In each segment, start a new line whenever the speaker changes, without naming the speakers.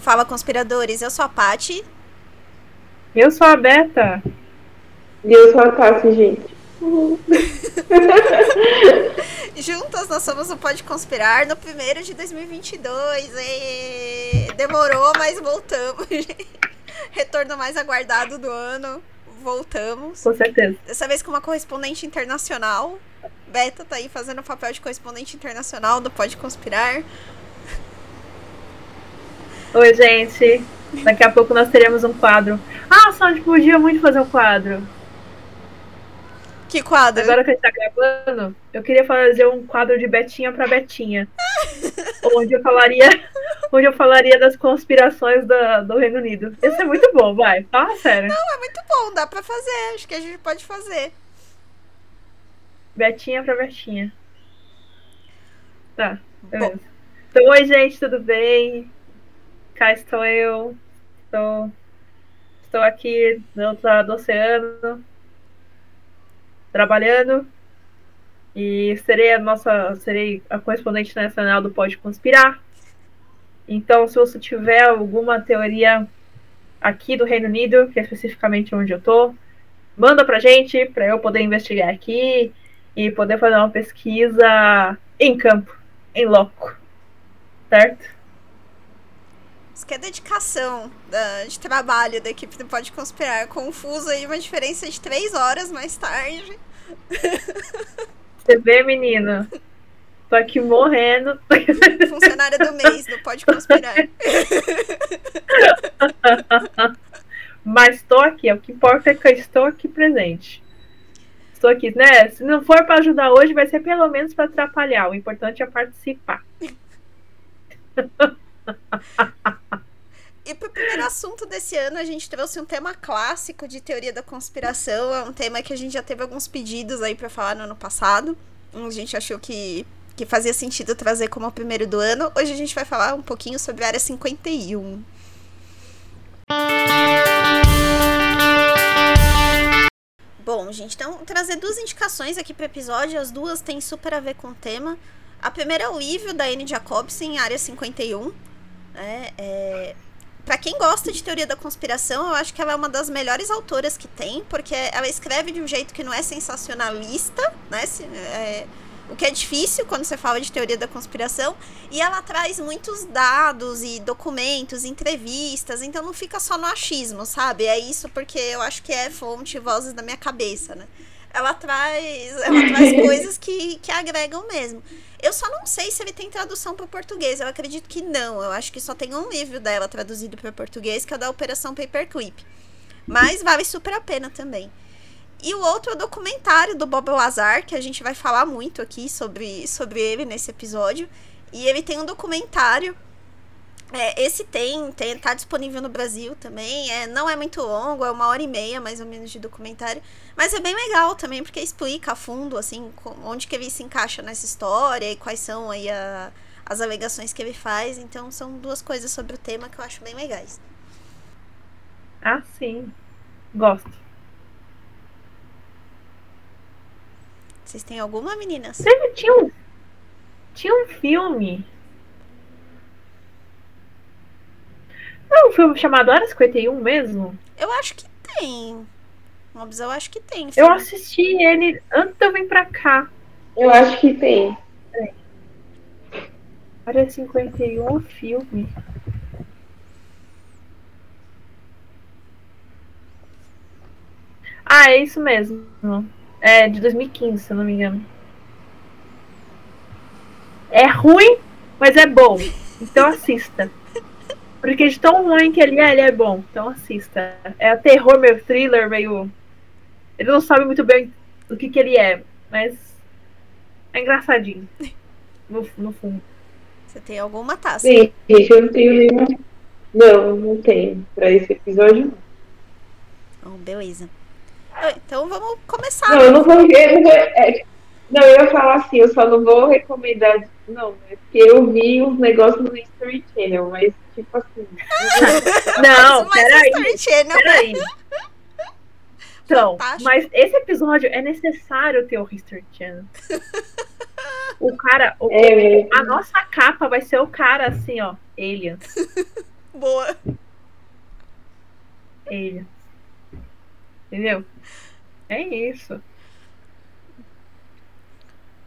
Fala Conspiradores, eu sou a Pati.
Eu sou a Beta.
E eu sou a Tassi, gente.
Juntas nós somos o Pode Conspirar no primeiro de 2022. E... Demorou, mas voltamos. Retorno mais aguardado do ano. Voltamos.
Com certeza.
Dessa vez com uma correspondente internacional. Beta tá aí fazendo o papel de correspondente internacional do Pode Conspirar.
Oi, gente. Daqui a pouco nós teremos um quadro. Ah, Sandy, podia muito fazer um quadro.
Que quadro?
Agora que a gente tá gravando, eu queria fazer um quadro de Betinha pra Betinha. onde eu falaria. Onde eu falaria das conspirações da, do Reino Unido. Isso é muito bom, vai. Fala sério.
Não, é muito bom, dá pra fazer. Acho que a gente pode fazer.
Betinha pra Betinha. Tá. Então, oi, gente, tudo bem? Cá estou eu. Estou, estou aqui no outro lado do oceano trabalhando e serei a nossa serei a correspondente nacional do Pode Conspirar. Então, se você tiver alguma teoria aqui do Reino Unido, que é especificamente onde eu tô, manda pra gente para eu poder investigar aqui e poder fazer uma pesquisa em campo, em loco. Certo?
Isso que é dedicação da, de trabalho da equipe do Pode Conspirar. Confuso aí, uma diferença de três horas mais tarde.
Você vê, menina? Tô aqui morrendo.
Funcionária do mês, não pode conspirar.
Mas tô aqui, o que importa é que eu estou aqui presente. Estou aqui, né? Se não for para ajudar hoje, vai ser pelo menos para atrapalhar. O importante é participar.
E para o primeiro assunto desse ano, a gente trouxe um tema clássico de teoria da conspiração. É um tema que a gente já teve alguns pedidos aí para falar no ano passado. A gente achou que, que fazia sentido trazer como o primeiro do ano. Hoje a gente vai falar um pouquinho sobre a Área 51. Bom, gente, então trazer duas indicações aqui para o episódio. As duas têm super a ver com o tema. A primeira é o livro da Anne Jacobsen, Área 51. É, é, para quem gosta de teoria da conspiração, eu acho que ela é uma das melhores autoras que tem, porque ela escreve de um jeito que não é sensacionalista, né? É, o que é difícil quando você fala de teoria da conspiração, e ela traz muitos dados e documentos, entrevistas, então não fica só no achismo, sabe? É isso porque eu acho que é fonte vozes da minha cabeça, né? Ela traz, ela traz coisas que, que agregam mesmo. Eu só não sei se ele tem tradução para português. Eu acredito que não. Eu acho que só tem um livro dela traduzido para português, que é o da Operação Paperclip. Mas vale super a pena também. E o outro é o documentário do Bob Lazar, que a gente vai falar muito aqui sobre, sobre ele nesse episódio. E ele tem um documentário é, esse tem, tem, tá disponível no Brasil também. É, não é muito longo, é uma hora e meia mais ou menos de documentário. Mas é bem legal também, porque explica a fundo, assim, onde que ele se encaixa nessa história e quais são aí a, as alegações que ele faz. Então são duas coisas sobre o tema que eu acho bem legais.
Ah, sim. Gosto.
Vocês têm alguma, meninas?
Teve, tinha um, tinha um filme é um filme chamado Área 51 mesmo?
Eu acho que tem. Mobs, eu acho que tem.
Filme. Eu assisti ele antes de eu vir pra cá.
Eu acho que tem. É.
Área 51 filme. Ah, é isso mesmo. É de 2015, se eu não me engano. É ruim, mas é bom. Então assista. Porque de tão ruim que ele é, ele é bom. Então assista. É terror, meio thriller, meio. Ele não sabe muito bem o que, que ele é, mas é engraçadinho. No, no fundo.
Você tem alguma taça?
Sim, gente, eu não tenho nenhuma. Não, não tenho. Pra esse episódio,
não. Oh, beleza. Então vamos começar.
Não, eu não vou ver. É, Não, eu ia falar assim, eu só não vou recomendar. Não, é porque eu vi uns negócios no History Channel, mas tipo assim.
Não,
Mas
peraí.
History Channel-
Peraí. Então,
Fantástico.
mas esse episódio é necessário ter o History Channel. O cara, o-
É,
a nossa capa vai ser o cara assim, ó, aliens,
Boa.
aliens. Entendeu? É isso.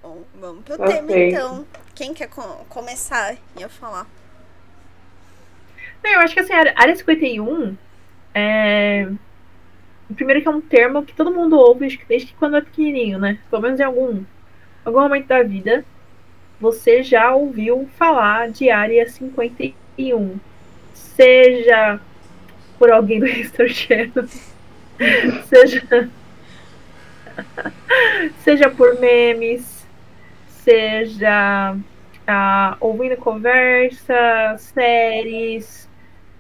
Bom, vamos pro
Tá
tema então. Quem quer co- começar? Ia falar.
Não, eu acho que assim, a área 51 é. Primeiro que é um termo que todo mundo ouve acho que desde que quando é pequenininho, né? Pelo menos em algum, algum momento da vida, você já ouviu falar de área 51. Seja por alguém do History Channel, seja, seja por memes, seja ah, ouvindo conversa, séries,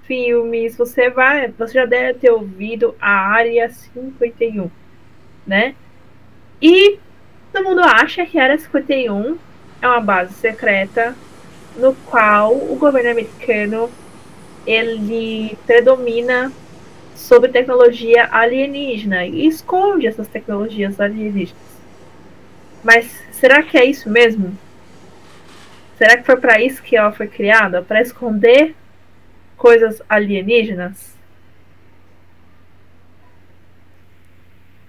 filmes, você vai, você já deve ter ouvido a área 51, né? E todo mundo acha que a área 51 é uma base secreta no qual o governo americano ele predomina sobre tecnologia alienígena e esconde essas tecnologias alienígenas. Mas será que é isso mesmo? Será que foi para isso que ela foi criada? Para esconder coisas alienígenas?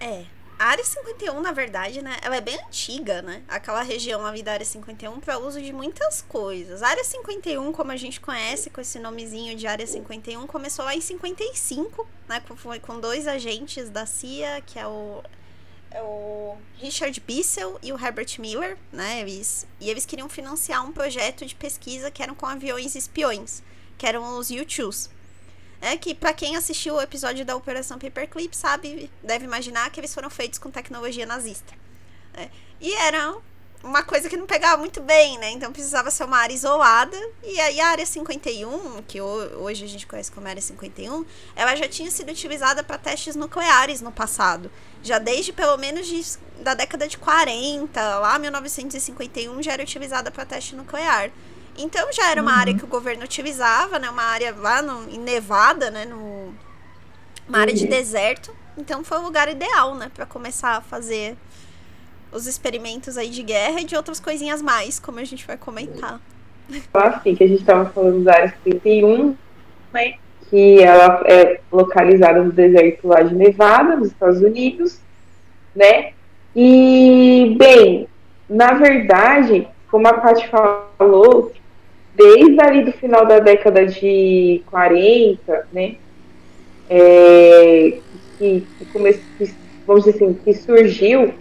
É. A área 51, na verdade, né? Ela é bem antiga, né? Aquela região ali da área 51 para uso de muitas coisas. A área 51, como a gente conhece com esse nomezinho de área 51, começou lá em 55, né? com- Foi com dois agentes da CIA, que é o, o Richard Bissell e o Herbert Miller, né? Eles, e eles queriam financiar um projeto de pesquisa que eram com aviões espiões, que eram os U-2s. É que pra quem assistiu o episódio da Operação Paperclip sabe, deve imaginar que eles foram feitos com tecnologia nazista. né? E era uma coisa que não pegava muito bem, né? Então precisava ser uma área isolada. E aí a área 51, que ho- hoje a gente conhece como área 51, ela já tinha sido utilizada para testes nucleares no passado. Já desde pelo menos de- da década de 40, lá 1951 já era utilizada para teste nuclear. Então já era uma
Uhum.
área que o governo utilizava, né? Uma área lá no, em Nevada, né? No, uma área de
Uhum.
deserto. Então foi o lugar ideal, né? Para começar a fazer os experimentos aí de guerra e de outras coisinhas mais, como a gente vai comentar.
assim, que a gente estava falando da área 51, né? Que ela é localizada no deserto lá de Nevada, nos Estados Unidos, né? E, bem, na verdade, como a Paty falou, desde ali do final da década de 40, né? É, que, que começou, que, vamos dizer assim, que surgiu,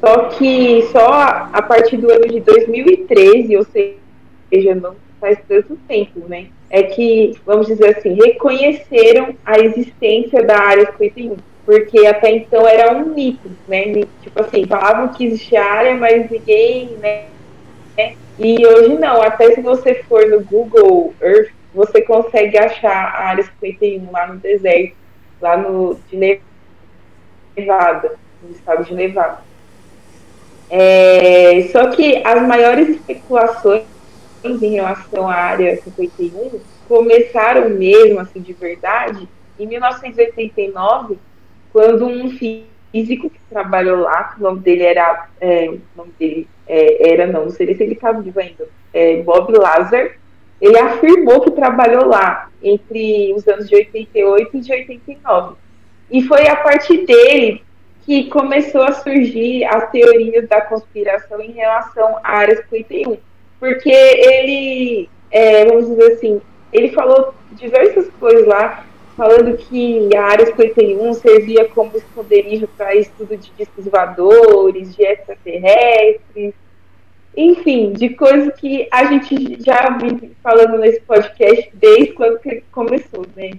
só que só a, partir do ano de 2013, ou seja, não faz tanto tempo, né? É que, vamos dizer assim, reconheceram a existência da área 51. Porque até então era um mito, né? Tipo assim, falavam que existia área, mas ninguém, né? E hoje não, até se você for no Google Earth, você consegue achar a área 51 lá no deserto, lá no de Nevada, no estado de Nevada. É, só que as maiores especulações em relação à área 51 começaram mesmo, assim, de verdade, em 1989, quando um físico que trabalhou lá, o nome dele era, é, nome dele é, era, não, não sei se ele está vivo ainda, é, Bob Lazar, ele afirmou que trabalhou lá entre os anos de 88 e de 89. E foi a partir dele que começou a surgir as teorias da conspiração em relação à área 51. Porque ele, é, vamos dizer assim, ele falou diversas coisas lá, falando que a área 51 servia como esconderijo para estudo de discos voadores, de extraterrestres, enfim, de coisas que a gente já vive falando nesse podcast desde quando começou, né?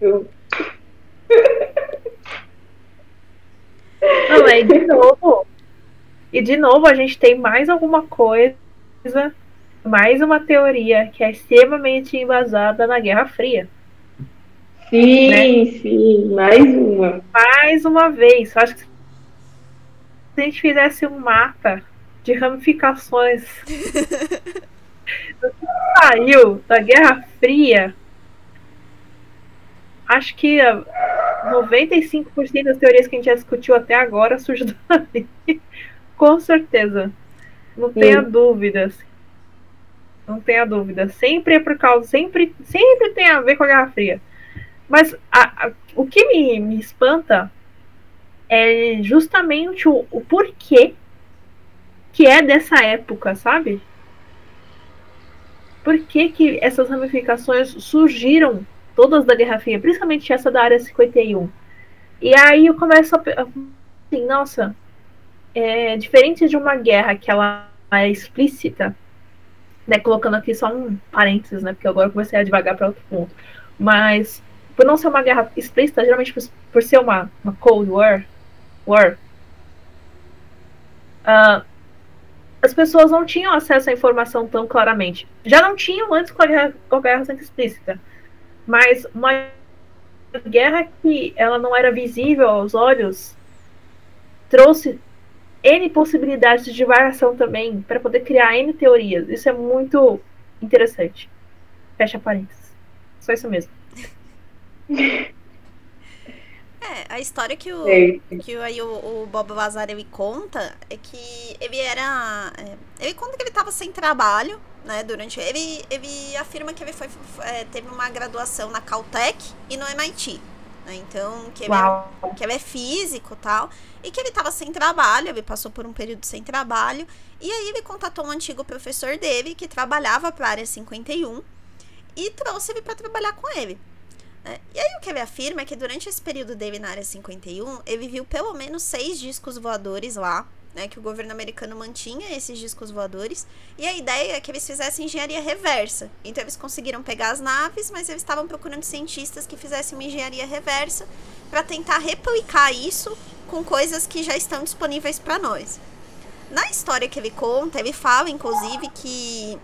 Eu...
Não, é de novo. E de novo a gente tem mais alguma coisa, mais uma teoria que é extremamente embasada na Guerra Fria.
Sim,
Né?
sim, mais uma.
Mais uma vez, acho que se a gente fizesse um mapa de ramificações saiu da Guerra Fria, acho que 95% das teorias que a gente já discutiu até agora surgiu dali. Com certeza. Não tenha dúvidas. Não tenha dúvida. Sempre é por causa. Sempre, sempre tem a ver com a Guerra Fria. Mas a, a, o que me, me espanta é justamente o, o porquê que é dessa época, sabe? Por que, que essas ramificações surgiram todas da Guerra Fria, principalmente essa da Área 51? E aí eu começo a assim, nossa, é, diferente de uma guerra que ela é explícita, né, colocando aqui só um parênteses, né, porque agora eu comecei a devagar para outro ponto, mas por não ser uma guerra explícita, geralmente por, por ser uma, uma Cold War, war uh, as pessoas não tinham acesso à informação tão claramente. Já não tinham antes com a guerra, com a guerra sendo explícita. Mas uma guerra que ela não era visível aos olhos trouxe N possibilidades de variação também para poder criar N teorias. Isso é muito interessante. Fecha parênteses. Só isso mesmo.
É, a história que o, que aí o, o Bob Vazar ele conta é que ele era. É, ele conta que ele estava sem trabalho, né? Durante. Ele, ele afirma que ele foi, é, teve uma graduação na Caltech e no MIT. Né, então, que ele, é, que ele é físico tal. E que ele estava sem trabalho, ele passou por um período sem trabalho. E aí ele contatou um antigo professor dele que trabalhava para a área 51 e trouxe ele para trabalhar com ele. É, e aí o que ele afirma é que durante esse período dele na área 51, ele viu pelo menos seis discos voadores lá, né, que o governo americano mantinha esses discos voadores, e a ideia é que eles fizessem engenharia reversa. Então eles conseguiram pegar as naves, mas eles estavam procurando cientistas que fizessem uma engenharia reversa para tentar replicar isso com coisas que já estão disponíveis para nós. Na história que ele conta, ele fala inclusive que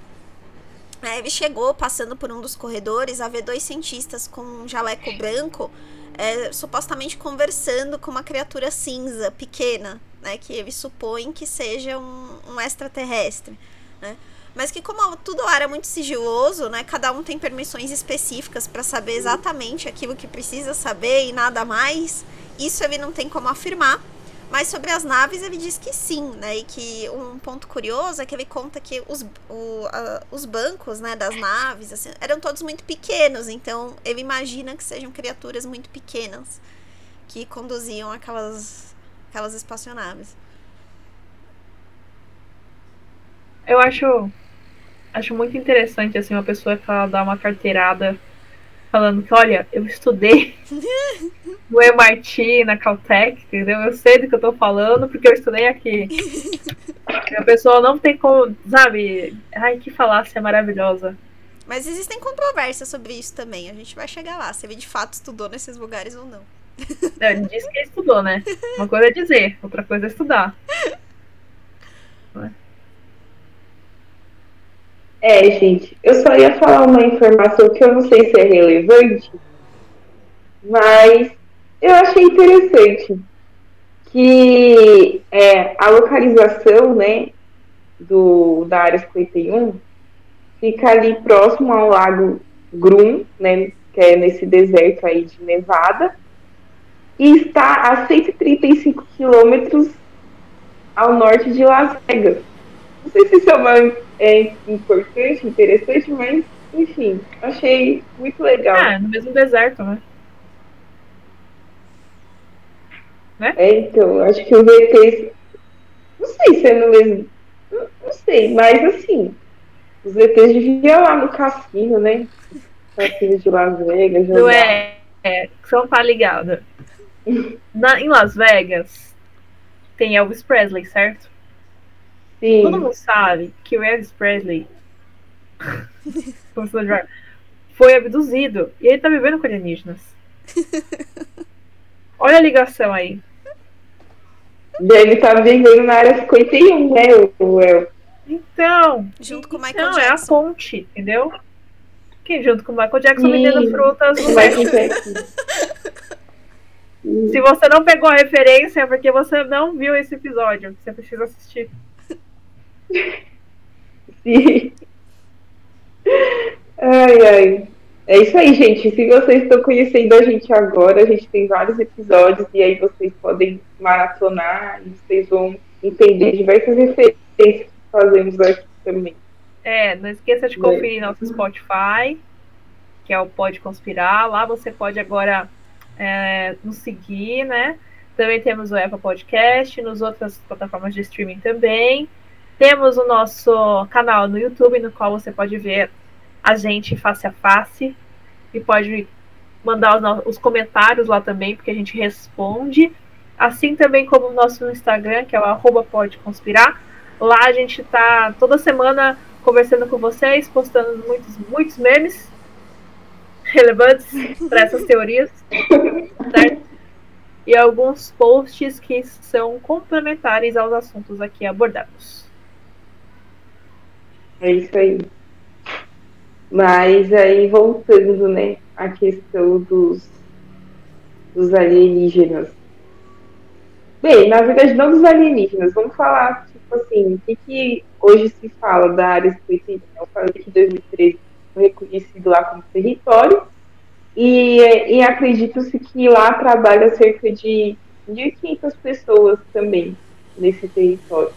é, ele chegou passando por um dos corredores a ver dois cientistas com um jaleco branco, é, supostamente conversando com uma criatura cinza pequena, né, que ele supõe que seja um, um extraterrestre. Né? Mas que como tudo era muito sigiloso, né, cada um tem permissões específicas para saber exatamente aquilo que precisa saber e nada mais, isso ele não tem como afirmar. Mas sobre as naves ele diz que sim, né? E que um ponto curioso é que ele conta que os, o, os bancos né, das naves assim, eram todos muito pequenos, então ele imagina que sejam criaturas muito pequenas que conduziam aquelas, aquelas espaçonaves.
Eu acho, acho muito interessante assim uma pessoa que ela dá uma carteirada falando que, olha, eu estudei no MIT, na Caltech, entendeu? Eu sei do que eu tô falando porque eu estudei aqui. a pessoa não tem como, sabe? Ai, que falácia maravilhosa.
Mas existem controvérsias sobre isso também. A gente vai chegar lá, se ele de fato estudou nesses lugares ou não.
Não ele disse que estudou, né? Uma coisa é dizer, outra coisa é estudar.
É, gente, eu só ia falar uma informação que eu não sei se é relevante, mas eu achei interessante que é, a localização, né, do, da área 51 fica ali próximo ao lago Grum, né, que é nesse deserto aí de Nevada, e está a 135 quilômetros ao norte de Las Vegas. Não sei se isso é uma é importante, interessante, mas enfim, achei muito legal.
Ah, no mesmo deserto, né?
né? É, então, acho que os ETs. Não sei se é no mesmo. Não, não sei, mas assim, os ETs deviam lá no cassino, né? Cassino de Las Vegas.
Não é, é, só tá ligado. Na, em Las Vegas tem Elvis Presley, certo? Sim. Todo mundo sabe que o Elvis Presley foi abduzido e ele tá vivendo com alienígenas. Olha a ligação aí.
Ele tá vivendo na área 51, né, o El?
Então.
Junto com o Michael
então,
Jackson.
é a ponte, entendeu? Que junto com o Michael Jackson vendendo frutas no México. Se você não pegou a referência, é porque você não viu esse episódio. Você precisa assistir.
Sim. Ai, ai. É isso aí, gente. Se vocês estão conhecendo a gente agora, a gente tem vários episódios e aí vocês podem maratonar e vocês vão entender diversas referências que fazemos aqui também.
É, não esqueça de conferir nosso Spotify, que é o Pode Conspirar. Lá você pode agora é, nos seguir, né? Também temos o Apple Podcast, nos outras plataformas de streaming também. Temos o nosso canal no YouTube, no qual você pode ver a gente face a face e pode mandar os, os comentários lá também, porque a gente responde. Assim também como o nosso Instagram, que é o arroba pode conspirar. Lá a gente está toda semana conversando com vocês, postando muitos, muitos memes relevantes para essas teorias, certo? E alguns posts que são complementares aos assuntos aqui abordados.
É isso aí. Mas aí voltando, né, à questão dos, dos alienígenas. Bem, na verdade não dos alienígenas, vamos falar, tipo assim, o que, que hoje se fala da área 51. Eu falei que 2013 foi reconhecido lá como território, e, e acredito-se que lá trabalha cerca de 1.500 pessoas também nesse território.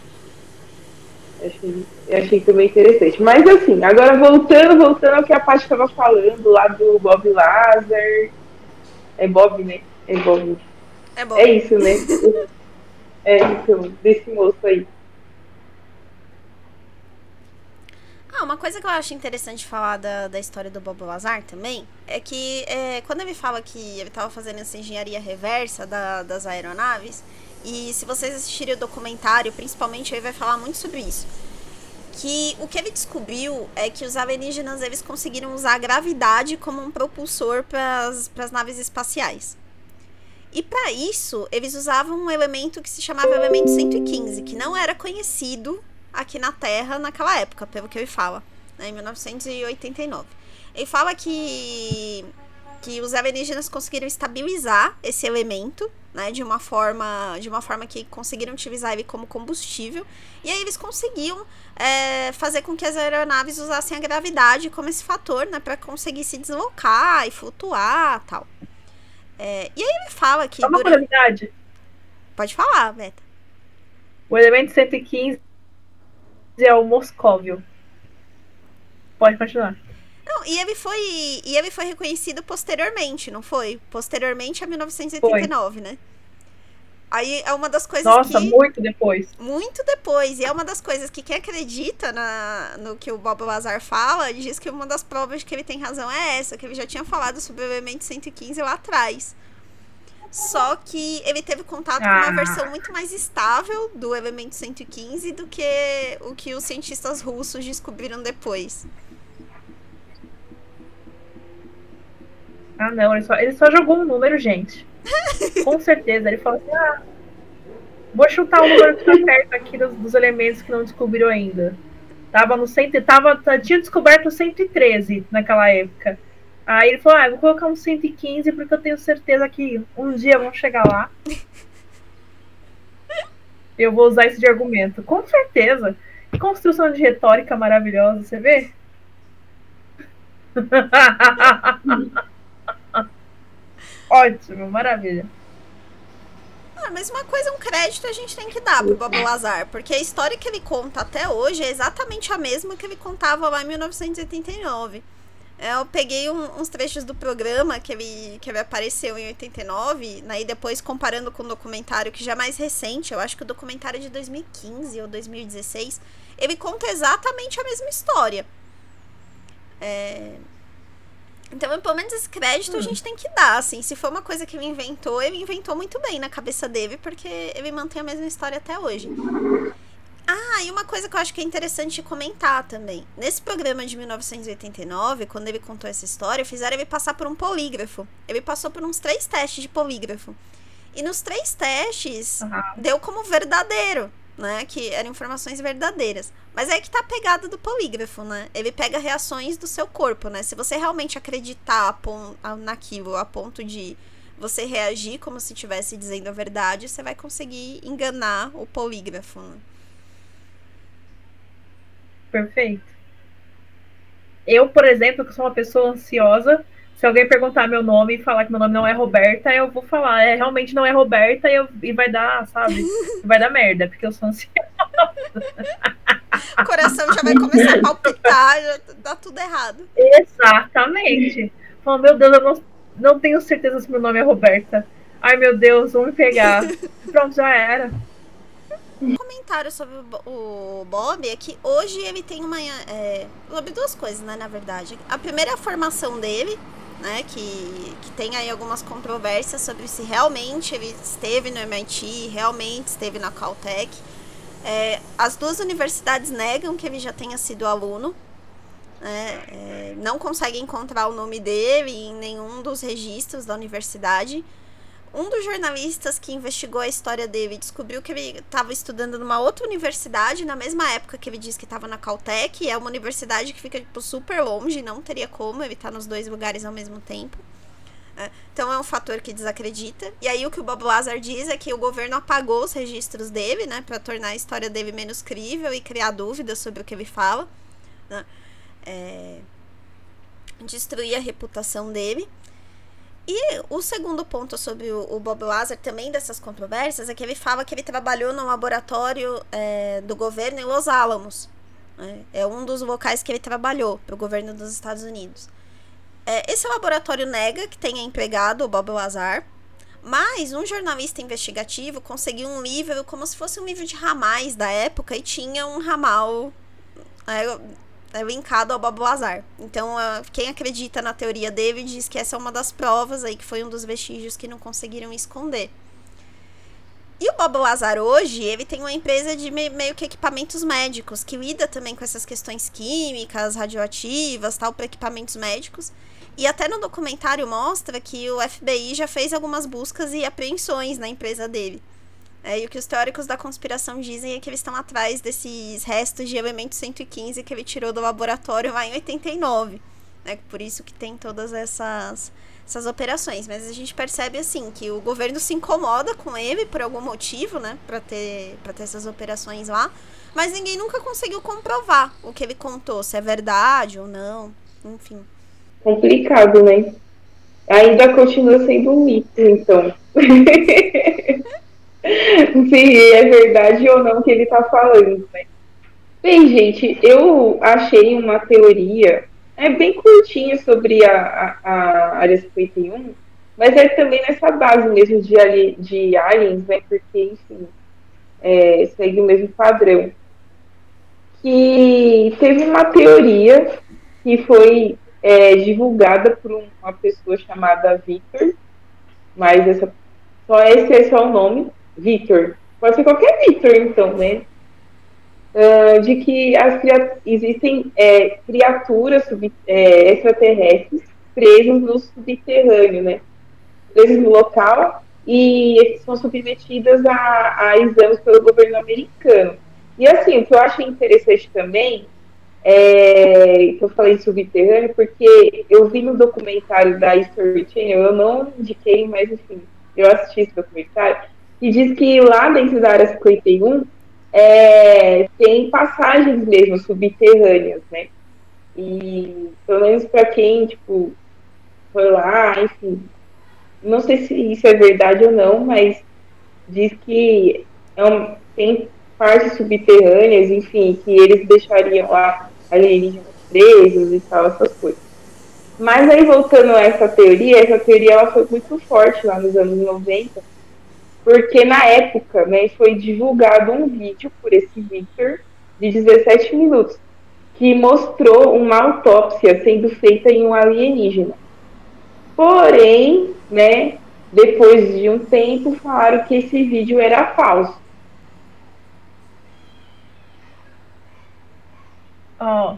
Achei, achei também interessante. Mas assim, agora voltando, voltando ao que a Paty estava falando lá do Bob Lazar. É Bob, né? É Bob.
É Bob.
É isso, né? é isso, desse moço aí.
Ah, uma coisa que eu acho interessante falar da, da história do Bob Lazar também é que é, quando ele fala que ele estava fazendo essa engenharia reversa da, das aeronaves, e se vocês assistirem o documentário, principalmente, ele vai falar muito sobre isso. Que o que ele descobriu é que os alienígenas eles conseguiram usar a gravidade como um propulsor para as naves espaciais. E para isso, eles usavam um elemento que se chamava elemento 115, que não era conhecido aqui na Terra naquela época, pelo que ele fala, né, em 1989. Ele fala que que os alienígenas conseguiram estabilizar esse elemento, né, de uma forma, de uma forma que conseguiram utilizar ele como combustível, e aí eles conseguiam é, fazer com que as aeronaves usassem a gravidade como esse fator, né, para conseguir se deslocar e flutuar, tal. É, e aí ele fala que
Só uma durante... curiosidade.
Pode falar, Beta.
O elemento 115 é o Moscóvio. Pode continuar.
Não, e ele foi. E ele foi reconhecido posteriormente, não foi? Posteriormente a 1989, foi. né? Aí é uma das coisas
Nossa,
que.
muito depois.
Muito depois. E é uma das coisas que quem acredita na, no que o Bob Lazar fala, diz que uma das provas de que ele tem razão é essa, que ele já tinha falado sobre o elemento 115 lá atrás. Só que ele teve contato ah. com uma ah. versão muito mais estável do elemento 115 do que o que os cientistas russos descobriram depois.
Ah, não, ele só, ele só jogou um número, gente. Com certeza. Ele falou assim: ah, vou chutar o número que tá perto aqui dos, dos elementos que não descobriram ainda. Tava no cento, tava, tinha descoberto 113 naquela época. Aí ele falou: ah, vou colocar um 115 porque eu tenho certeza que um dia vão chegar lá. Eu vou usar isso de argumento. Com certeza. Que construção de retórica maravilhosa, você vê? Ótimo, maravilha.
Ah, mas uma coisa, um crédito a gente tem que dar pro Bob Lazar, porque a história que ele conta até hoje é exatamente a mesma que ele contava lá em 1989. Eu peguei um, uns trechos do programa que ele, que ele apareceu em 89, né, e depois comparando com o documentário que já é mais recente, eu acho que o documentário é de 2015 ou 2016, ele conta exatamente a mesma história. É, então, pelo menos esse crédito hum. a gente tem que dar, assim. Se for uma coisa que ele inventou, ele inventou muito bem na cabeça dele, porque ele mantém a mesma história até hoje. Ah, e uma coisa que eu acho que é interessante comentar também. Nesse programa de 1989, quando ele contou essa história, fizeram ele passar por um polígrafo. Ele passou por uns três testes de polígrafo. E nos três testes, uhum. deu como verdadeiro né? Que eram informações verdadeiras. Mas é aí que tá a pegada do polígrafo, né? Ele pega reações do seu corpo, né? Se você realmente acreditar naquilo a ponto de você reagir como se estivesse dizendo a verdade, você vai conseguir enganar o polígrafo. Né?
Perfeito. Eu, por exemplo, que sou uma pessoa ansiosa, se alguém perguntar meu nome e falar que meu nome não é Roberta, eu vou falar, é, realmente não é Roberta e, eu, e vai dar, sabe? vai dar merda, porque eu sou ansiosa.
O coração já vai começar a palpitar, já dá tudo errado.
Exatamente. Fala, meu Deus, eu não, não tenho certeza se meu nome é Roberta. Ai, meu Deus, vão me pegar. Pronto, já era.
Um comentário sobre o Bob é que hoje ele tem uma. É, sobre duas coisas, né, na verdade. A primeira é a formação dele, né, que, que tem aí algumas controvérsias sobre se realmente ele esteve no MIT, realmente esteve na Caltech. É, as duas universidades negam que ele já tenha sido aluno. Né, é, não conseguem encontrar o nome dele em nenhum dos registros da universidade. Um dos jornalistas que investigou a história dele descobriu que ele estava estudando numa outra universidade na mesma época que ele disse que estava na Caltech. É uma universidade que fica tipo, super longe, não teria como ele estar tá nos dois lugares ao mesmo tempo. É, então é um fator que desacredita. E aí o que o Bob Lazar diz é que o governo apagou os registros dele, né, para tornar a história dele menos crível e criar dúvidas sobre o que ele fala, né? É, destruir a reputação dele. E o segundo ponto sobre o, Bob Lazar, também dessas controvérsias, é que ele fala que ele trabalhou no laboratório é, do governo em Los Alamos. Né? É um dos locais que ele trabalhou para o governo dos Estados Unidos. É, esse laboratório nega que tenha empregado o Bob Lazar, mas um jornalista investigativo conseguiu um livro como se fosse um livro de ramais da época e tinha um ramal. É, é linkado ao Bob Lazar. Então, uh, quem acredita na teoria dele diz que essa é uma das provas aí, que foi um dos vestígios que não conseguiram esconder. E o Bob Lazar hoje, ele tem uma empresa de meio que equipamentos médicos, que lida também com essas questões químicas, radioativas, tal, para equipamentos médicos. E até no documentário mostra que o FBI já fez algumas buscas e apreensões na empresa dele. É, e o que os teóricos da conspiração dizem é que eles estão atrás desses restos de elemento 115 que ele tirou do laboratório lá em 89. Né? Por isso que tem todas essas, essas operações. Mas a gente percebe assim que o governo se incomoda com ele por algum motivo, né? Para ter, pra ter essas operações lá. Mas ninguém nunca conseguiu comprovar o que ele contou, se é verdade ou não. Enfim.
Complicado, né? Ainda continua sendo um mito, então. se é verdade ou não que ele está falando, né? Bem, gente, eu achei uma teoria é bem curtinha sobre a, a, a área 51, mas é também nessa base mesmo de, de aliens, né? Porque, enfim, é, segue o mesmo padrão. Que teve uma teoria que foi é, divulgada por uma pessoa chamada Victor, mas essa, só esse é só o nome, Victor. Pode ser qualquer Victor, então, né? Uh, de que as, existem é, criaturas é, extraterrestres presas no subterrâneo, né? Presas no local e são submetidas a, a exames pelo governo americano. E assim, o que eu acho interessante também é, que eu falei subterrâneo, porque eu vi no documentário da History Channel, eu não indiquei, mas enfim, eu assisti esse documentário, e diz que lá dentro da área 51 é, tem passagens mesmo subterrâneas, né? E pelo menos para quem, tipo, foi lá, enfim, não sei se isso é verdade ou não, mas diz que é um, tem partes subterrâneas, enfim, que eles deixariam lá alienígenas presos e tal, essas coisas. Mas aí voltando a essa teoria, essa teoria ela foi muito forte lá nos anos 90, porque na época né, foi divulgado um vídeo por esse Victor de 17 minutos que mostrou uma autópsia sendo feita em um alienígena. Porém, né, depois de um tempo, falaram que esse vídeo era falso.
Ó. Oh.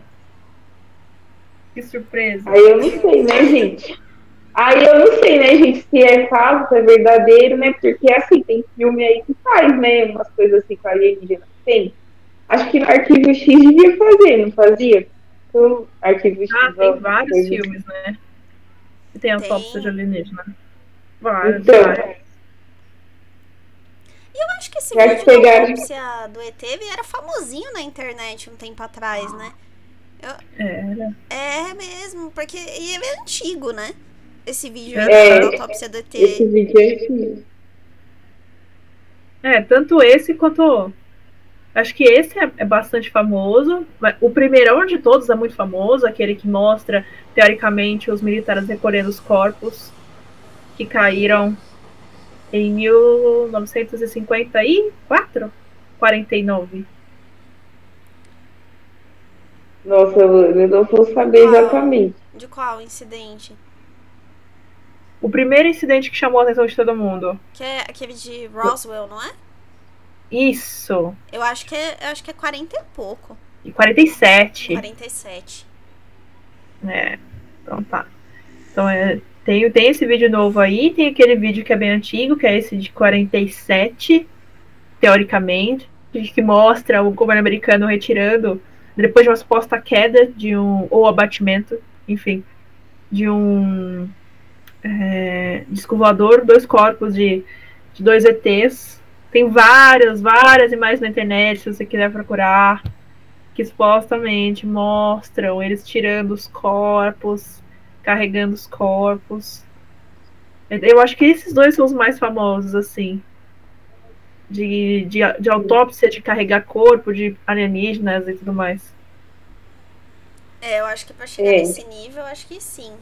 Que surpresa.
Aí eu não sei, né, gente? Aí eu não sei, né, gente, se é falso, se é verdadeiro, né? Porque assim, tem filme aí que faz, né? Umas coisas assim com alienígena. Tem. Acho que no Arquivo X devia fazer, não fazia?
O Arquivo X. Ah, tem vários coisa. filmes, né? Que tem a autópsia de alienígena. Vários, então, vários.
E eu acho que esse
Já
vídeo da autópsia do ET era famosinho na internet um tempo atrás, né?
Era.
É mesmo, porque e ele é antigo, né? Esse vídeo
É.
da autópsia do ET.
Esse vídeo é assim.
É, tanto esse quanto. Acho que esse é, é bastante famoso. mas O primeirão de todos é muito famoso, aquele que mostra, teoricamente, os militares recolhendo os corpos que caíram em 1954? 49.
Nossa, eu, eu não vou saber exatamente.
De qual incidente?
O primeiro incidente que chamou a atenção de todo mundo.
Que é aquele de Roswell, não é?
Isso.
Eu acho que é, eu acho que é 40 e pouco.
E 47.
47.
É, então tá. Então é, tem, tem esse vídeo novo aí, tem aquele vídeo que é bem antigo, que é esse de 47, teoricamente, que mostra o governo americano retirando, depois de uma suposta queda de um, ou abatimento, enfim, de um é, disco voador, dois corpos de, de dois ETs. Tem várias, várias imagens na internet, se você quiser procurar que supostamente mostram eles tirando os corpos, carregando os corpos. Eu acho que esses dois são os mais famosos, assim. De, de, de autópsia, de carregar corpo, de alienígenas e tudo mais.
É, eu acho que pra chegar
É.
nesse nível, eu acho que sim.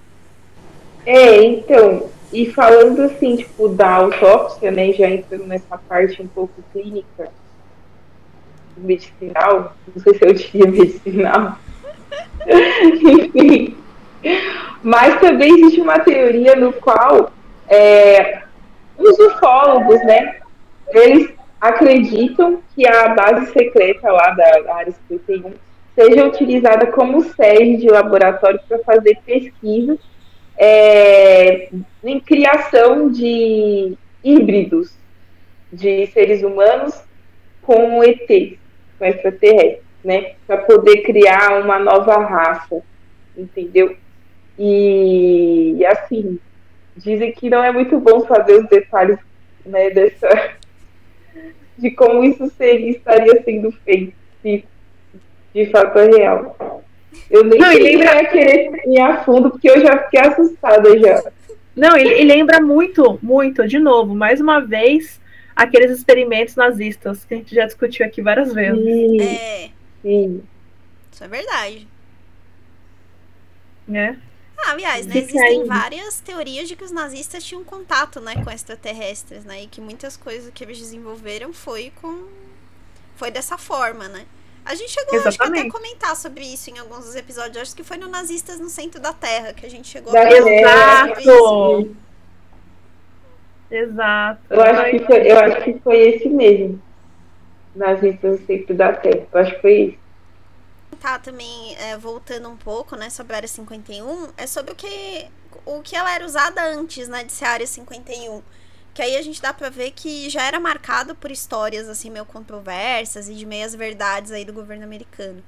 É, então, e falando assim, tipo, da autópsia, né, já entrando nessa parte um pouco clínica, medicinal, não sei se eu diria medicinal, enfim, mas também existe uma teoria no qual é, os ufólogos, né, eles acreditam que a base secreta lá da área 51 seja utilizada como sede de laboratório para fazer pesquisas é, em criação de híbridos de seres humanos com ET, com extraterrestres, né? Para poder criar uma nova raça, entendeu? E, e, assim, dizem que não é muito bom saber os detalhes né, dessa, de como isso seria, estaria sendo feito, se de fato é real. Eu nem
Não, e lembra-
ia querer ir a fundo, porque eu já fiquei assustada já.
Não, ele, ele lembra muito, muito, de novo, mais uma vez, aqueles experimentos nazistas que a gente já discutiu aqui várias vezes.
Sim,
É,
sim.
isso é verdade.
Né?
Ah, aliás, né, existem várias teorias de que os nazistas tinham contato, né, com extraterrestres, né, e que muitas coisas que eles desenvolveram foi com foi dessa forma, né? A gente chegou acho que até a
Exatamente.
comentar sobre isso em alguns dos episódios, acho que foi no Nazistas no Centro da Terra que a gente chegou
Da
a falar sobre isso.
Exato! Exato.
Eu acho, que foi, eu acho que foi esse mesmo. Nazistas do centro da Terra. Eu acho que foi isso.
tá também é, voltando um pouco, né, sobre a área 51, é sobre o que o que ela era usada antes, né, de ser a área 51. Que aí a gente dá pra ver que já era marcado por histórias assim meio controversas e de meias verdades aí do governo americano.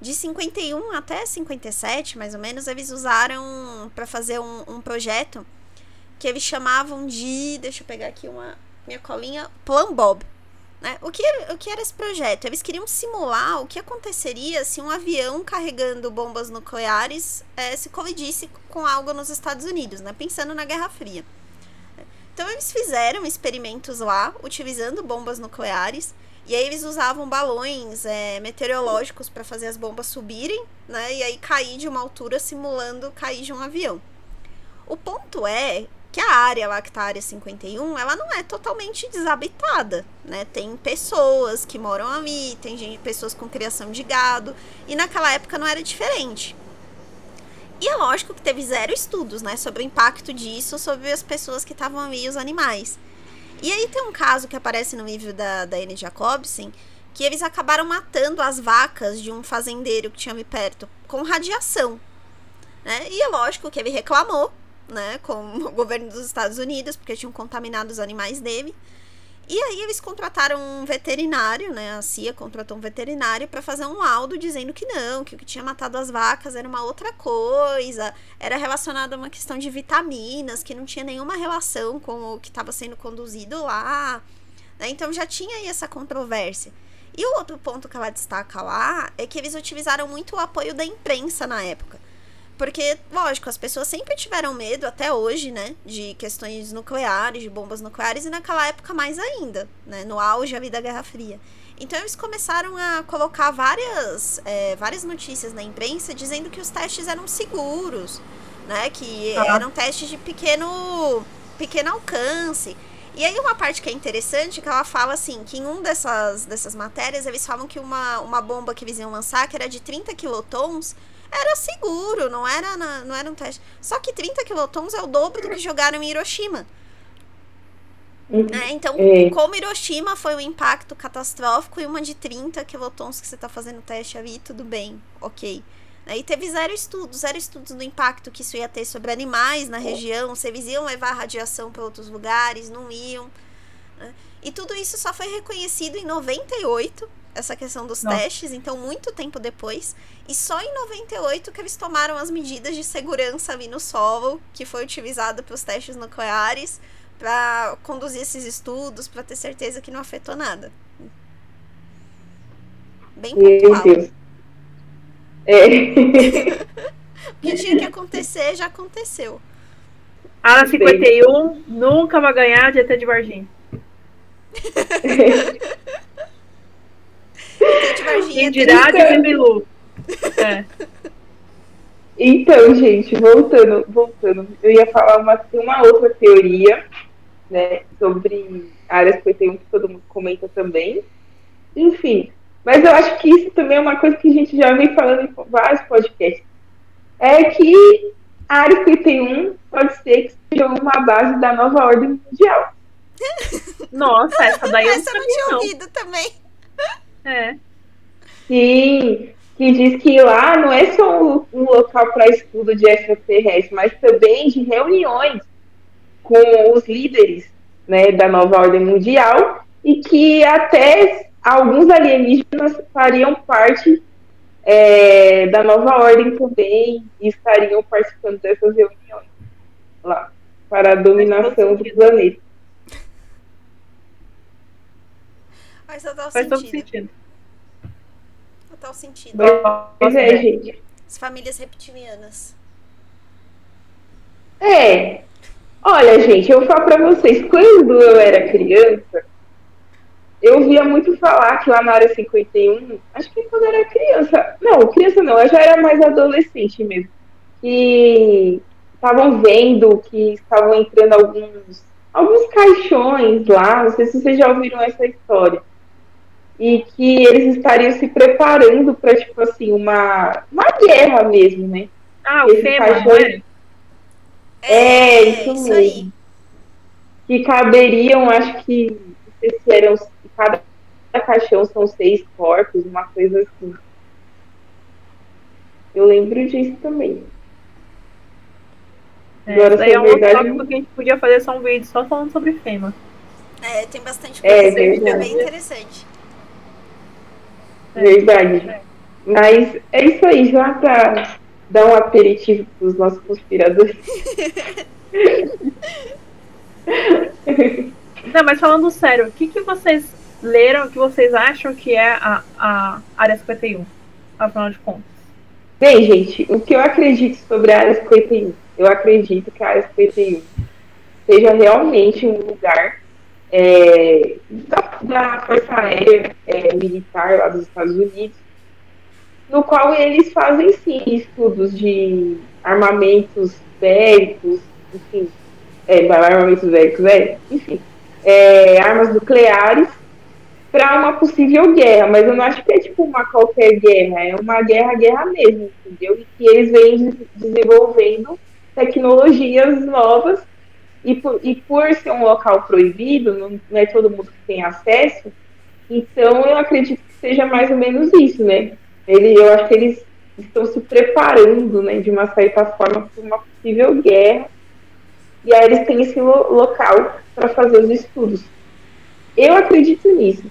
De 51 até 57, mais ou menos, eles usaram pra fazer um, um projeto que eles chamavam de, deixa eu pegar aqui uma minha colinha, Plan Bob. Né? O, que, o que era esse projeto? Eles queriam simular o que aconteceria se um avião carregando bombas nucleares eh, se colidisse com algo nos Estados Unidos, né? pensando na Guerra Fria. Então eles fizeram experimentos lá, utilizando bombas nucleares, e aí eles usavam balões eh, meteorológicos para fazer as bombas subirem, né? E aí cair de uma altura simulando cair de um avião. O ponto é que a área lá que tá a área 51, ela não é totalmente desabitada, né? Tem pessoas que moram ali, tem gente, pessoas com criação de gado, e naquela época não era diferente. E é lógico que teve zero estudos, né, sobre o impacto disso sobre as pessoas que estavam ali e os animais. E aí tem um caso que aparece no livro da, da Anne Jacobsen, que eles acabaram matando as vacas de um fazendeiro que tinha ali perto com radiação. Né? E é lógico que ele reclamou, né, com o governo dos Estados Unidos, porque tinham contaminado os animais dele. E aí eles contrataram um veterinário, né? A CIA contratou um veterinário para fazer um laudo dizendo que não, que o que tinha matado as vacas era uma outra coisa, era relacionado a uma questão de vitaminas, que não tinha nenhuma relação com o que estava sendo conduzido lá, Né? Então já tinha aí essa controvérsia. E o outro ponto que ela destaca lá é que eles utilizaram muito o apoio da imprensa na época. Porque, lógico, as pessoas sempre tiveram medo, até hoje, né? De questões nucleares, de bombas nucleares, e naquela época mais ainda, né? No auge ali da Guerra Fria. Então eles começaram a colocar várias, é, várias notícias na imprensa dizendo que os testes eram seguros, né? Que ah. eram testes de pequeno, pequeno alcance. E aí uma parte que é interessante, que ela fala assim, que em um dessas, dessas matérias, eles falam que uma, uma bomba que eles iam lançar, que era de 30 quilotons, era seguro, não era, na, não era um teste. Só que 30 quilotons é o dobro do que jogaram em Hiroshima. Né? Então, é. como Hiroshima foi um impacto catastrófico e uma de 30 quilotons que você está fazendo teste ali, tudo bem, ok. E teve zero estudos, zero estudos do impacto que isso ia ter sobre animais na região, se eles iam levar radiação para outros lugares, não iam. Né? E tudo isso só foi reconhecido em 98 essa questão dos Nossa. testes, então muito tempo depois. E só em 98 que eles tomaram as medidas de segurança ali no solo, que foi utilizado para os testes nucleares, para conduzir esses estudos, para ter certeza que não afetou nada. Bem pontual. É. o que tinha que acontecer já aconteceu.
A 51 nunca vai ganhar de ET de Varginha. Quem dirá de Bilu. É.
Então, gente, voltando, voltando, eu ia falar uma, uma outra teoria, né, sobre a área 51 que todo mundo comenta também. Enfim, mas eu acho que isso também é uma coisa que a gente já vem falando em vários podcasts. É que a área 51 pode ser que seja uma base da nova ordem mundial.
Nossa, essa daí eu
essa eu não tinha ouvido também.
É.
Sim, que diz que lá não é só um, um local para estudo de extraterrestre, mas também de reuniões com os líderes né, da nova ordem mundial e que até alguns alienígenas fariam parte é, da nova ordem também e estariam participando dessas reuniões lá para a dominação do planeta.
Faz total Faz sentido. sentido. Total sentido.
Pois é, gente.
As famílias reptilianas.
É. Olha, gente, eu falar pra vocês, quando eu era criança, eu via muito falar que lá na área 51, acho que quando eu era criança, não, criança não, eu já era mais adolescente mesmo, que estavam vendo que estavam entrando alguns, alguns caixões lá, não sei se vocês já ouviram essa história, e que eles estariam se preparando para, tipo assim, uma, uma guerra mesmo, né?
Ah, o FEMA,
caixões... é? É, isso, isso mesmo. Aí. Que caberiam, acho que, não sei se eram, cada caixão são seis corpos, uma coisa assim. Eu lembro disso também.
É, Agora, se é um verdade... tópico que a gente podia fazer só um vídeo só falando sobre FEMA.
É, tem bastante é, coisa, é, é bem interessante.
Verdade. Mas é isso aí, já para dar um aperitivo para os nossos conspiradores.
Não, mas falando sério, o que, que vocês leram, o que vocês acham que é a, a Área 51, afinal de contas?
Bem, gente, o que eu acredito sobre a Área 51? Eu acredito que a Área 51 seja realmente um lugar é, da, da, Força Aérea é, Militar lá dos Estados Unidos, no qual eles fazem sim estudos de armamentos bélicos, enfim, é, armamentos bélicos, é, enfim, é, armas nucleares para uma possível guerra, mas eu não acho que é tipo uma qualquer guerra, é uma guerra, guerra mesmo, entendeu? E que eles vêm desenvolvendo tecnologias novas e por, e por ser um local proibido, não, não é todo mundo que tem acesso, então eu acredito que seja mais ou menos isso, né? Ele, eu acho que eles estão se preparando, né, de uma certa forma, para uma possível guerra, e aí eles têm esse lo local para fazer os estudos. Eu acredito nisso.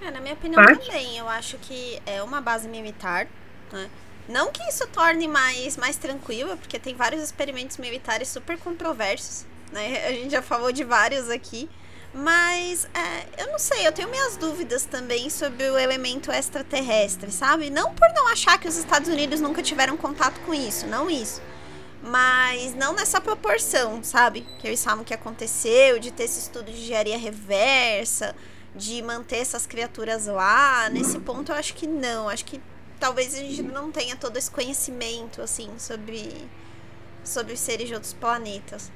É, na minha opinião também, eu acho que é uma base militar, né? Não que isso torne mais, mais tranquilo, porque tem vários experimentos militares super controversos né? A gente já falou de vários aqui. Mas é, eu não sei, eu tenho minhas dúvidas também sobre o elemento extraterrestre, sabe? Não por não achar que os Estados Unidos nunca tiveram contato com isso, não isso. Mas não nessa proporção, sabe? Que eles falam que aconteceu, de ter esse estudo de engenharia reversa, de manter essas criaturas lá. Nesse ponto eu acho que não. Acho que talvez a gente não tenha todo esse conhecimento, assim, sobre, sobre os seres de outros planetas.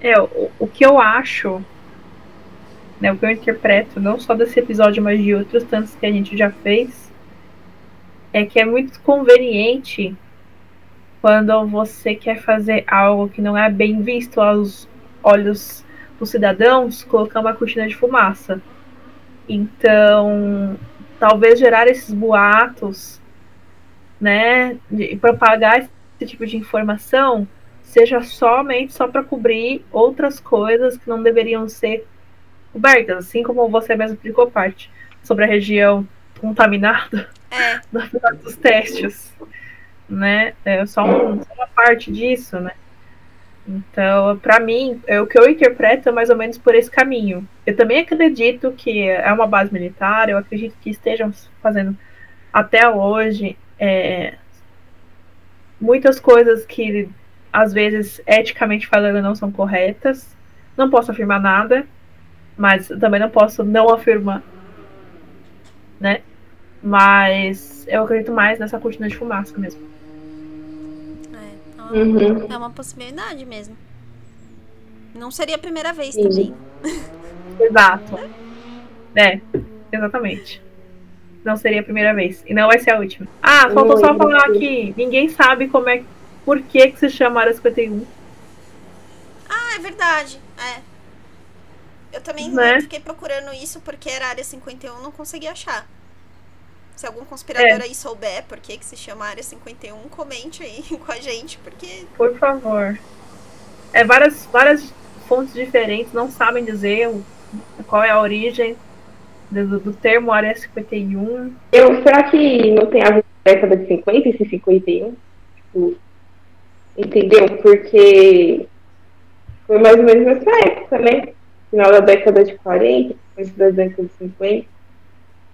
É, o, o que eu acho, né, o que eu interpreto, não só desse episódio, mas de outros tantos que a gente já fez, é que é muito conveniente quando você quer fazer algo que não é bem visto aos olhos dos cidadãos, colocar uma cortina de fumaça. Então, talvez gerar esses boatos, né, e propagar esse tipo de informação seja somente só para cobrir outras coisas que não deveriam ser cobertas, assim como você mesmo explicou parte sobre a região contaminada
é.
dos testes, né? É só, um, só uma parte disso, né? Então, para mim, é o que eu interpreto é mais ou menos por esse caminho. Eu também acredito que é uma base militar, eu acredito que estejam fazendo até hoje é, muitas coisas que às vezes, eticamente falando, não são corretas. Não posso afirmar nada, mas também não posso não afirmar, né? Mas eu acredito mais nessa cortina de fumaça mesmo.
Uma, uhum. é uma possibilidade mesmo. Não seria a primeira vez Sim. também.
Exato. É, exatamente. Não seria a primeira vez. E não vai ser a última. Ah, faltou só falar aqui. Ninguém sabe como é por que, que se chama Área 51.
Ah, é verdade. É. Eu também né? fiquei procurando isso porque era Área 51 não consegui achar. Se algum conspirador é. aí souber por que, que se chama Área 51, comente aí com a gente, porque.
Por favor. É, várias, várias fontes diferentes não sabem dizer qual é a origem do, do termo Área 51.
Eu, será que não tem a ver com a década de 50, esse 51? Tipo, Entendeu? Porque foi mais ou menos nessa época, né? Final da década de 40, começo da década de 50.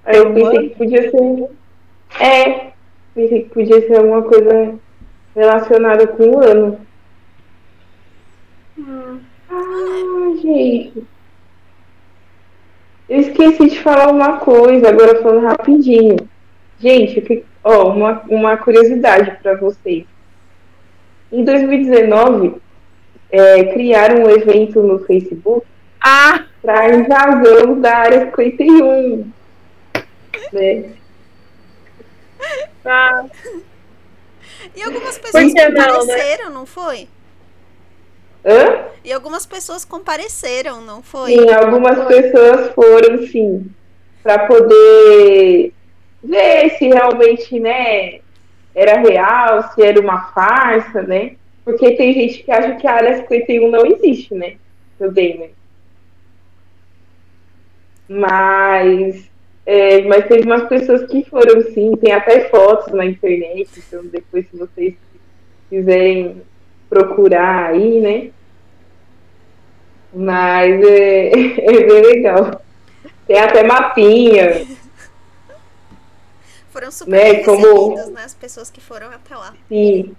Aí eu pensei que podia ser. É, pensei que podia ser alguma coisa relacionada com o ano. Hum. Ah, gente. Eu esqueci de falar uma coisa, agora falando rapidinho. Gente, ó, uma, uma curiosidade para vocês. Em 2019, é, criaram um evento no Facebook
ah.
para a invasão da área 51. Né?
Ah. E algumas pessoas compareceram, não, né? não foi?
Hã?
E algumas pessoas compareceram, não foi?
Sim, algumas pessoas foram, sim, para poder ver se realmente, né, era real, se era uma farsa, né? Porque tem gente que acha que a área 51 não existe, né? Também, né? Mas, é, mas teve umas pessoas que foram sim, tem até fotos na internet, então depois se vocês quiserem procurar aí, né? Mas é, é bem legal. Tem até mapinha.
Foram super né, como... né? As pessoas que foram até lá.
Sim.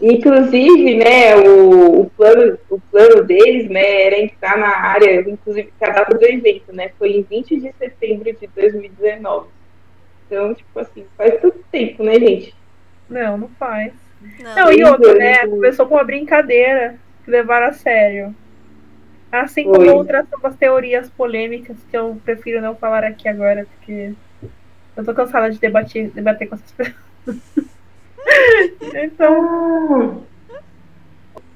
Inclusive, né, o, o, plano, o plano deles, né, era entrar na área, inclusive a data do evento, né, foi em 20 de setembro de 2019. Então, tipo assim, faz tanto tempo, né, gente?
Não, não faz. Não, não e outra, né, começou com uma brincadeira que levaram a sério. Assim como outras teorias polêmicas que eu prefiro não falar aqui agora, porque eu tô cansada de debater, debater com essas pessoas. então.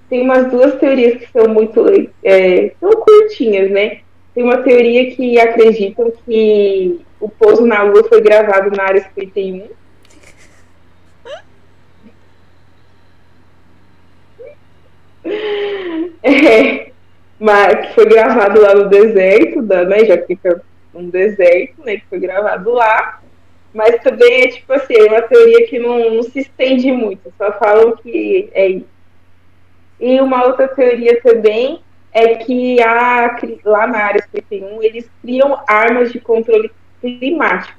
Tem umas duas teorias que são muito. É, são curtinhas, né? Tem uma teoria que acreditam que o pouso na Lua foi gravado na área 51. É, mas que foi gravado lá no deserto, da, né? Já fica um deserto, né? Que foi gravado lá. Mas também é tipo assim, é uma teoria que não, não se estende muito, só falam que é isso. E uma outra teoria também é que a, lá na área 51 eles criam armas de controle climático.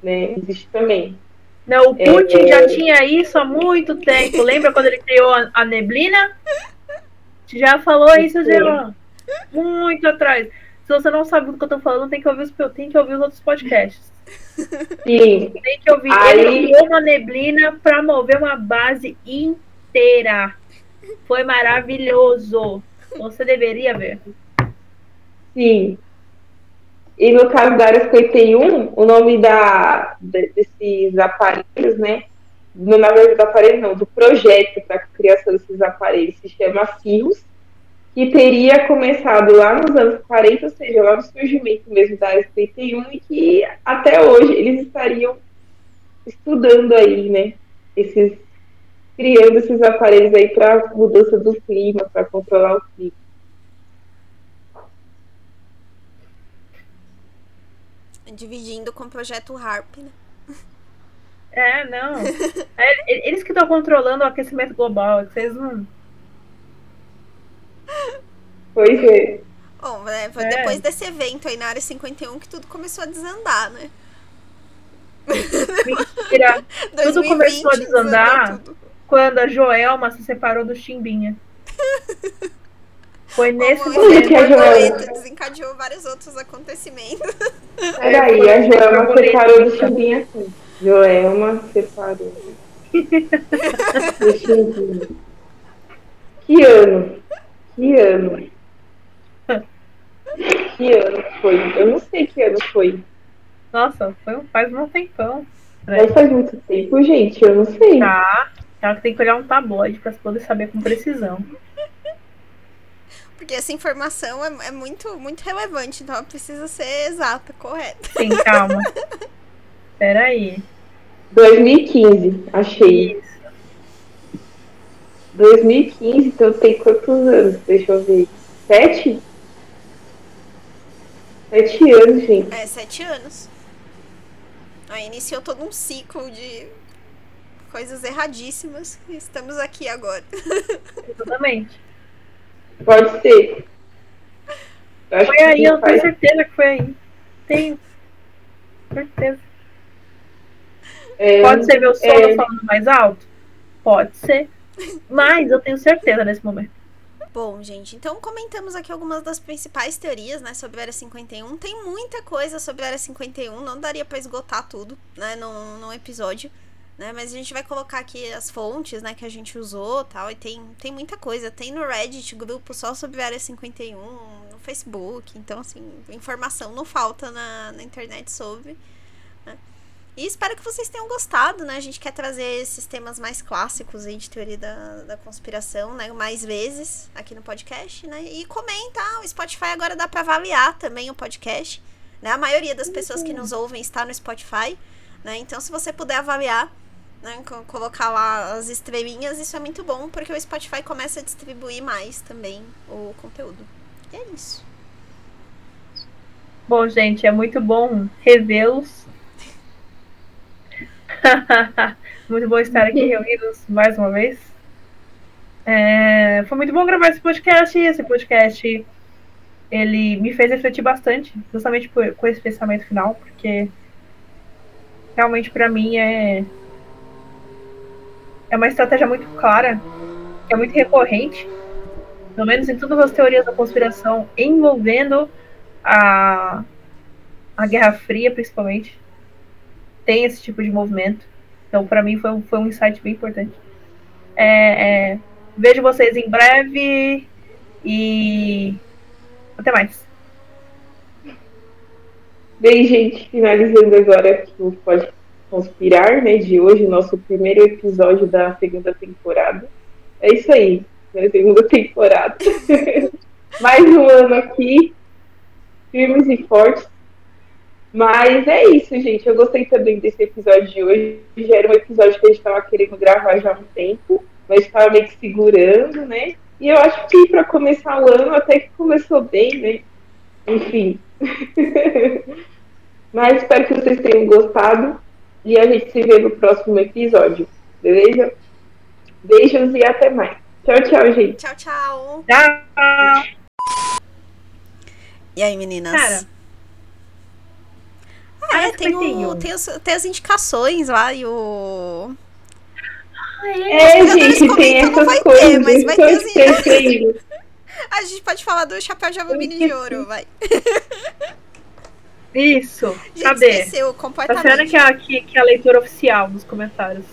Né? Existe também.
Não, o Putin é, já tinha isso há muito tempo. Lembra quando ele criou a, a neblina? Já falou isso, Gerão. Muito atrás. Se você não sabe do que eu tô falando, tem que ouvir os, tem que ouvir os outros podcasts.
Sim.
Tem que ouvir. Aí... Ele criou uma neblina para mover uma base inteira. Foi maravilhoso. Você deveria ver.
Sim. E no caso da área 51, o nome da, desses aparelhos, né? No, verdade, do aparelho não, do projeto para a criação desses aparelhos se chama CIRRUS, que teria começado lá nos anos 40, ou seja, lá no surgimento mesmo da área 51, e que até hoje eles estariam estudando aí, né? Esses, criando esses aparelhos aí para mudança do clima, para controlar o clima.
dividindo com o projeto HARP, né?
É, não. É, eles que estão controlando o aquecimento global, vocês não.
Pois é.
Bom, né, foi é. depois desse evento aí na área 51 que tudo começou a desandar, né?
Mentira. tudo começou a desandar quando a Joelma se separou do Chimbinha. Foi nesse
momento que a Joelma desencadeou vários outros acontecimentos.
Peraí, a Joelma separou do Chimbinha. Joelma separou. que ano? Que ano? que ano foi? Eu não sei que ano foi.
Nossa, foi, faz um tempão.
Mas faz muito tempo, gente, eu não sei.
Tá. Ela tem que olhar um tabloide para poder saber com precisão.
Porque essa informação é, é, muito, muito relevante, então ela precisa ser exata, correta.
Sim, calma. Peraí.
2015, achei. Isso. 2015, então tem quantos anos? Deixa eu ver. Sete? Sete anos, gente.
É, sete anos. Aí iniciou todo um ciclo de coisas erradíssimas e estamos aqui agora.
Exatamente.
Pode ser.
Eu foi aí, eu tenho certeza que foi aí. Tenho. Certeza. É, Pode ser meu sono é... falando mais alto? Pode ser. Mas eu tenho certeza nesse momento.
Bom, gente, então comentamos aqui algumas das principais teorias, né, sobre a Área 51. Tem muita coisa sobre a Área 51, não daria para esgotar tudo, né, num, num episódio, né, mas a gente vai colocar aqui as fontes, né, que a gente usou tal, e tem, tem muita coisa. Tem no Reddit grupo só sobre a Área 51, no Facebook, então, assim, informação não falta na, na internet sobre. E espero que vocês tenham gostado, né? A gente quer trazer esses temas mais clássicos aí de teoria da, da conspiração, né? Mais vezes aqui no podcast, né? E comenta, o Spotify agora dá para avaliar também o podcast, né? A maioria das pessoas que nos ouvem está no Spotify, né? Então, se você puder avaliar, né? Colocar lá as estrelinhas, isso é muito bom, porque o Spotify começa a distribuir mais também o conteúdo. E é isso.
Bom, gente, é muito bom revê-los muito bom estar aqui reunidos mais uma vez. É, foi muito bom gravar esse podcast. Esse podcast ele me fez refletir bastante, justamente por, com esse pensamento final, porque realmente para mim é é uma estratégia muito clara, é muito recorrente, pelo menos em todas as teorias da conspiração envolvendo a a Guerra Fria, principalmente tem esse tipo de movimento. Então, para mim, foi um, foi um insight bem importante. É, é, vejo vocês em breve e até mais.
Bem, gente, finalizando agora o Pode Conspirar, né, de hoje, nosso primeiro episódio da segunda temporada. É isso aí, né, segunda temporada. Mais um ano aqui, firmes e fortes, mas é isso, gente. Eu gostei também desse episódio de hoje. Já era um episódio que a gente estava querendo gravar já há um tempo, mas estava meio que segurando, né? E eu acho que para começar o ano até que começou bem, né? Enfim. mas espero que vocês tenham gostado e a gente se vê no próximo episódio. Beleza? Beijos e até mais. Tchau, tchau, gente.
Tchau, tchau.
Tchau.
E aí, meninas?
Cara.
Ah, é,
Área
tem, o,
51.
tem, os- tem as indicações lá e o.
É,
jogadores
gente, tem essas
vai ter,
coisas.
mas vai ter
preferindo.
A gente pode falar do chapéu de alumínio de ouro, vai.
Isso.
Gente,
Cadê?
esqueceu
Tá
completamente.
que é a, que, que é a leitura oficial nos comentários.